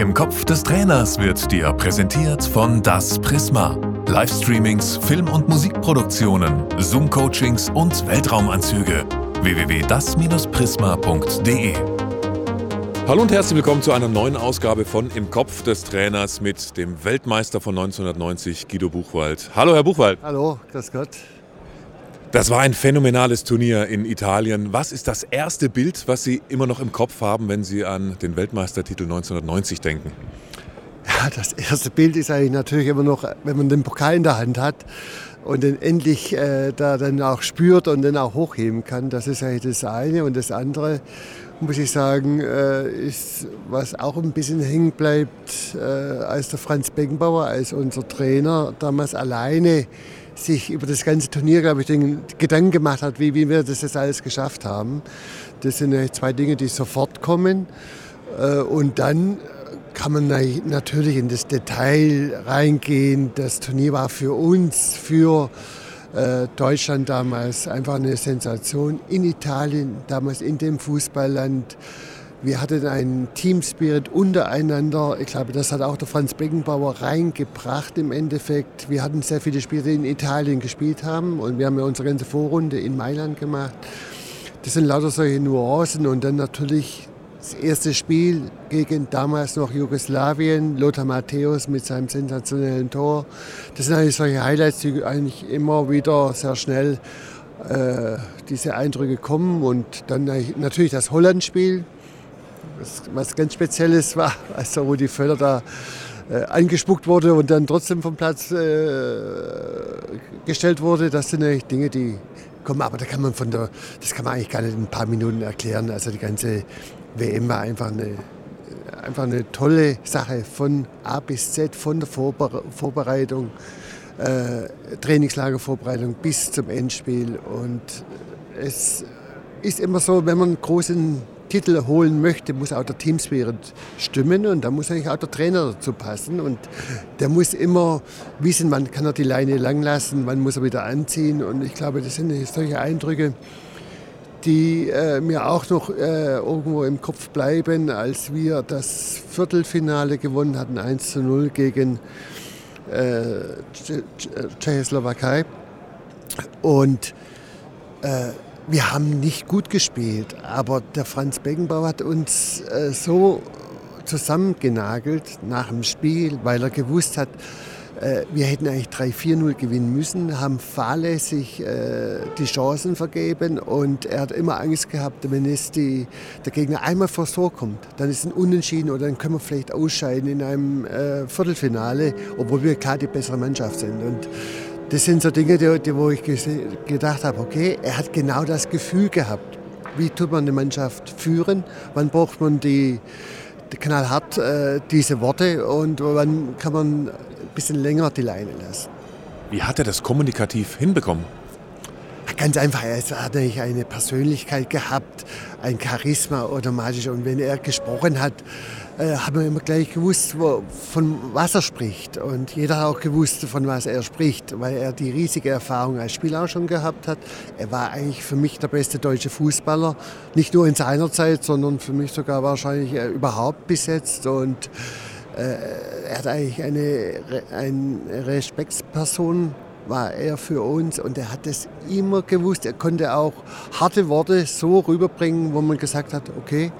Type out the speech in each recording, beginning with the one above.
Im Kopf des Trainers wird dir präsentiert von Das Prisma. Livestreamings, Film- und Musikproduktionen, Zoom-Coachings und Weltraumanzüge. www.das-prisma.de Hallo und herzlich willkommen zu einer neuen Ausgabe von Im Kopf des Trainers mit dem Weltmeister von 1990, Guido Buchwald. Hallo, Herr Buchwald. Hallo, grüß Gott. Das war ein phänomenales Turnier in Italien. Was ist das erste Bild, was Sie immer noch im Kopf haben, wenn Sie an den Weltmeistertitel 1990 denken? Ja, das erste Bild ist eigentlich natürlich immer noch, wenn man den Pokal in der Hand hat und den endlich äh, da dann auch spürt und dann auch hochheben kann. Das ist eigentlich das eine. Und das andere, muss ich sagen, äh, ist, was auch ein bisschen hängen bleibt, äh, als der Franz Beckenbauer, als unser Trainer, damals alleine sich über das ganze Turnier, glaube ich, den Gedanken gemacht hat, wie, wie wir das jetzt alles geschafft haben. Das sind zwei Dinge, die sofort kommen. Äh, und dann kann man natürlich in das Detail reingehen. Das Turnier war für uns, für äh, Deutschland damals einfach eine Sensation. In Italien, damals in dem Fußballland. Wir hatten einen Teamspirit untereinander. Ich glaube, das hat auch der Franz Beckenbauer reingebracht im Endeffekt. Wir hatten sehr viele Spieler, die in Italien gespielt haben und wir haben ja unsere ganze Vorrunde in Mailand gemacht. Das sind lauter solche Nuancen und dann natürlich das erste Spiel gegen damals noch Jugoslawien, Lothar Matthäus mit seinem sensationellen Tor. Das sind eigentlich solche Highlights, die eigentlich immer wieder sehr schnell äh, diese Eindrücke kommen. Und dann natürlich das Holland-Spiel, was, ganz Spezielles war, als der Rudi Völler da äh, angespuckt wurde und dann trotzdem vom Platz äh, gestellt wurde. Das sind eigentlich Dinge, die kommen, aber da kann man von der, das kann man eigentlich gar nicht in ein paar Minuten erklären. Also die ganze WM war einfach eine, einfach eine tolle Sache von A bis Z, von der Vorbereitung, äh, Trainingslagervorbereitung bis zum Endspiel. Und es ist immer so, wenn man einen großen Titel holen möchte, muss auch der Teamspirit stimmen und da muss eigentlich auch der Trainer dazu passen und der muss immer wissen, wann kann er die Leine lang lassen, wann muss er wieder anziehen und ich glaube, das sind solche Eindrücke, die äh, mir auch noch äh, irgendwo im Kopf bleiben, als wir das Viertelfinale gewonnen hatten, 1 zu 0 gegen äh, Tschechoslowakei und äh, wir haben nicht gut gespielt, aber der Franz Beckenbauer hat uns äh, so zusammengenagelt nach dem Spiel, weil er gewusst hat, äh, wir hätten eigentlich 3-4-0 gewinnen müssen, haben fahrlässig äh, die Chancen vergeben und er hat immer Angst gehabt, wenn es die, der Gegner einmal vor Tor kommt, dann ist ein Unentschieden oder dann können wir vielleicht ausscheiden in einem äh, Viertelfinale, obwohl wir klar die bessere Mannschaft sind. Und das sind so Dinge, die, die, wo ich gedacht habe, okay, er hat genau das Gefühl gehabt. Wie tut man eine Mannschaft führen? Wann braucht man die, die knallhart äh, diese Worte und wann kann man ein bisschen länger die Leine lassen? Wie hat er das kommunikativ hinbekommen? Ganz einfach, er hat natürlich eine Persönlichkeit gehabt, ein Charisma automatisch. Und wenn er gesprochen hat, äh, haben wir immer gleich gewusst, wo, von was er spricht. Und jeder hat auch gewusst, von was er spricht, weil er die riesige Erfahrung als Spieler schon gehabt hat. Er war eigentlich für mich der beste deutsche Fußballer, nicht nur in seiner Zeit, sondern für mich sogar wahrscheinlich äh, überhaupt besetzt. Und äh, er hat eigentlich eine, eine Respektsperson war er für uns und er hat es immer gewusst. Er konnte auch harte Worte so rüberbringen, wo man gesagt hat, okay,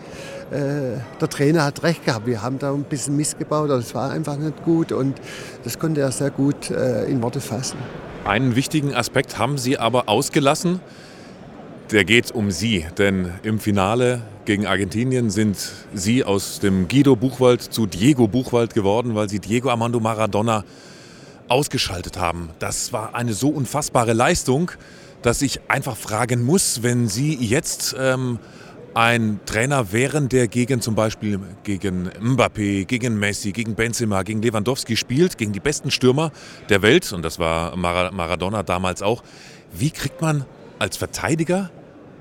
der Trainer hat recht gehabt, wir haben da ein bisschen missgebaut, das war einfach nicht gut und das konnte er sehr gut äh, in Worte fassen. Einen wichtigen Aspekt haben Sie aber ausgelassen, der geht um Sie, denn im Finale gegen Argentinien sind Sie aus dem Guido Buchwald zu Diego Buchwald geworden, weil Sie Diego Armando Maradona ausgeschaltet haben. Das war eine so unfassbare Leistung, dass ich einfach fragen muss, wenn Sie jetzt ähm, ein Trainer wären, der gegen zum Beispiel gegen Mbappé, gegen Messi, gegen Benzema, gegen Lewandowski spielt, gegen die besten Stürmer der Welt, und das war Maradona damals auch, wie kriegt man als Verteidiger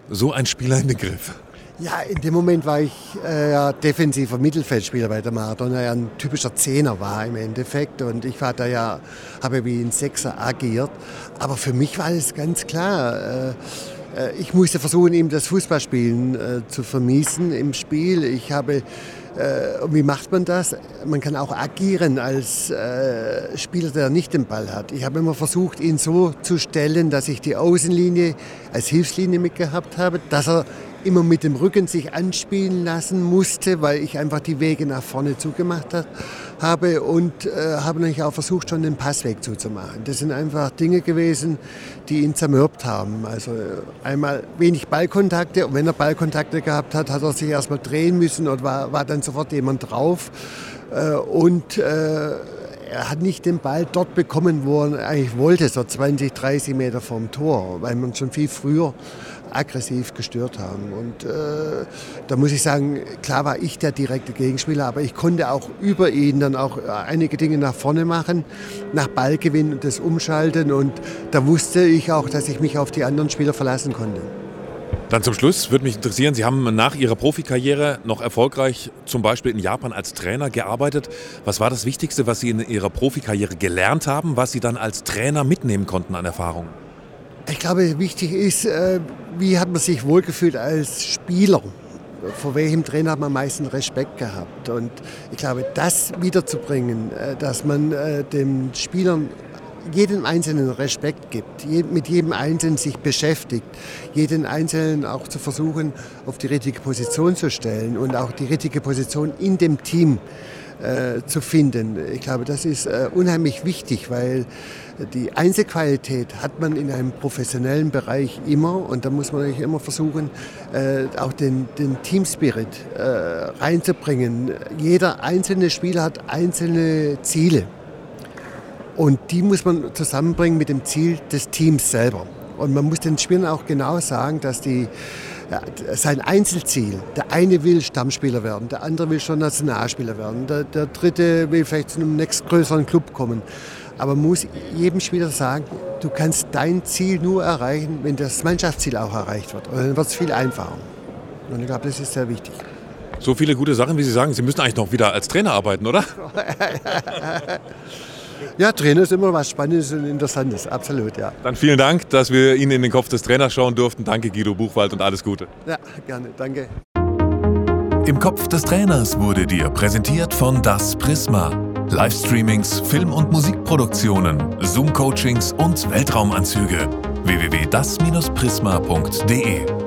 so einen Spieler in den Griff? Ja, in dem Moment war ich äh, defensiver Mittelfeldspieler, weil der Maradona ja ein typischer Zehner war im Endeffekt. Und ich war da ja, habe wie ein Sechser agiert. Aber für mich war es ganz klar. Äh ich musste versuchen, ihm das Fußballspielen äh, zu vermiesen im Spiel. Ich habe Äh, wie macht man das? Man kann auch agieren als äh, Spieler, der nicht den Ball hat. Ich habe immer versucht, ihn so zu stellen, dass ich die Außenlinie als Hilfslinie mitgehabt habe, dass er immer mit dem Rücken sich anspielen lassen musste, weil ich einfach die Wege nach vorne zugemacht habe und äh, habe natürlich auch versucht, schon den Passweg zuzumachen. Das sind einfach Dinge gewesen, die ihn zermürbt haben. Also äh, einmal wenig Ballkontakte und wenn er Ballkontakte gehabt hat, hat er sich erstmal drehen müssen und war, war dann sofort jemand drauf. Äh, und äh, er hat nicht den Ball dort bekommen, wo er eigentlich wollte, so 20, 30 Meter vom Tor, weil man schon viel früher aggressiv gestört haben. Und äh, da muss ich sagen, klar war ich der direkte Gegenspieler, aber ich konnte auch über ihn dann auch einige Dinge nach vorne machen, nach Ballgewinn und das Umschalten. Und da wusste ich auch, dass ich mich auf die anderen Spieler verlassen konnte. Dann zum Schluss würde mich interessieren, Sie haben nach Ihrer Profikarriere noch erfolgreich zum Beispiel in Japan als Trainer gearbeitet. Was war das Wichtigste, was Sie in Ihrer Profikarriere gelernt haben, was Sie dann als Trainer mitnehmen konnten an Erfahrung? Ich glaube, wichtig ist, äh, wie hat man sich wohlgefühlt als Spieler? Vor welchem Trainer hat man am meisten Respekt gehabt? Und ich glaube, das wiederzubringen, äh, dass man äh, den Spielern jeden Einzelnen Respekt gibt, mit jedem Einzelnen sich beschäftigt, jeden Einzelnen auch zu versuchen, auf die richtige Position zu stellen und auch die richtige Position in dem Team äh, zu finden. Ich glaube, das ist äh, unheimlich wichtig, weil die Einzelqualität hat man in einem professionellen Bereich immer und da muss man natürlich immer versuchen, äh, auch den, den Teamspirit äh, reinzubringen. Jeder einzelne Spieler hat einzelne Ziele. Und die muss man zusammenbringen mit dem Ziel des Teams selber. Und man muss den Spielern auch genau sagen, dass die ja, sein Einzelziel, der eine will Stammspieler werden, der andere will schon Nationalspieler werden, der, der dritte will vielleicht zu einem nächstgrößeren Club kommen. Aber man muss jedem Spieler sagen, du kannst dein Ziel nur erreichen, wenn das Mannschaftsziel auch erreicht wird. Und dann wird es viel einfacher. Und ich glaube, das ist sehr wichtig. So viele gute Sachen, wie Sie sagen. Sie müssen eigentlich noch wieder als Trainer arbeiten, oder? Ja, Trainer ist immer was Spannendes und Interessantes, absolut, ja. Dann vielen Dank, dass wir Ihnen in den Kopf des Trainers schauen durften. Danke, Guido Buchwald, und alles Gute. Ja, gerne, danke. Im Kopf des Trainers wurde dir präsentiert von Das Prisma. Livestreamings, Film- und Musikproduktionen, Zoom-Coachings und Weltraumanzüge. www.das-prisma.de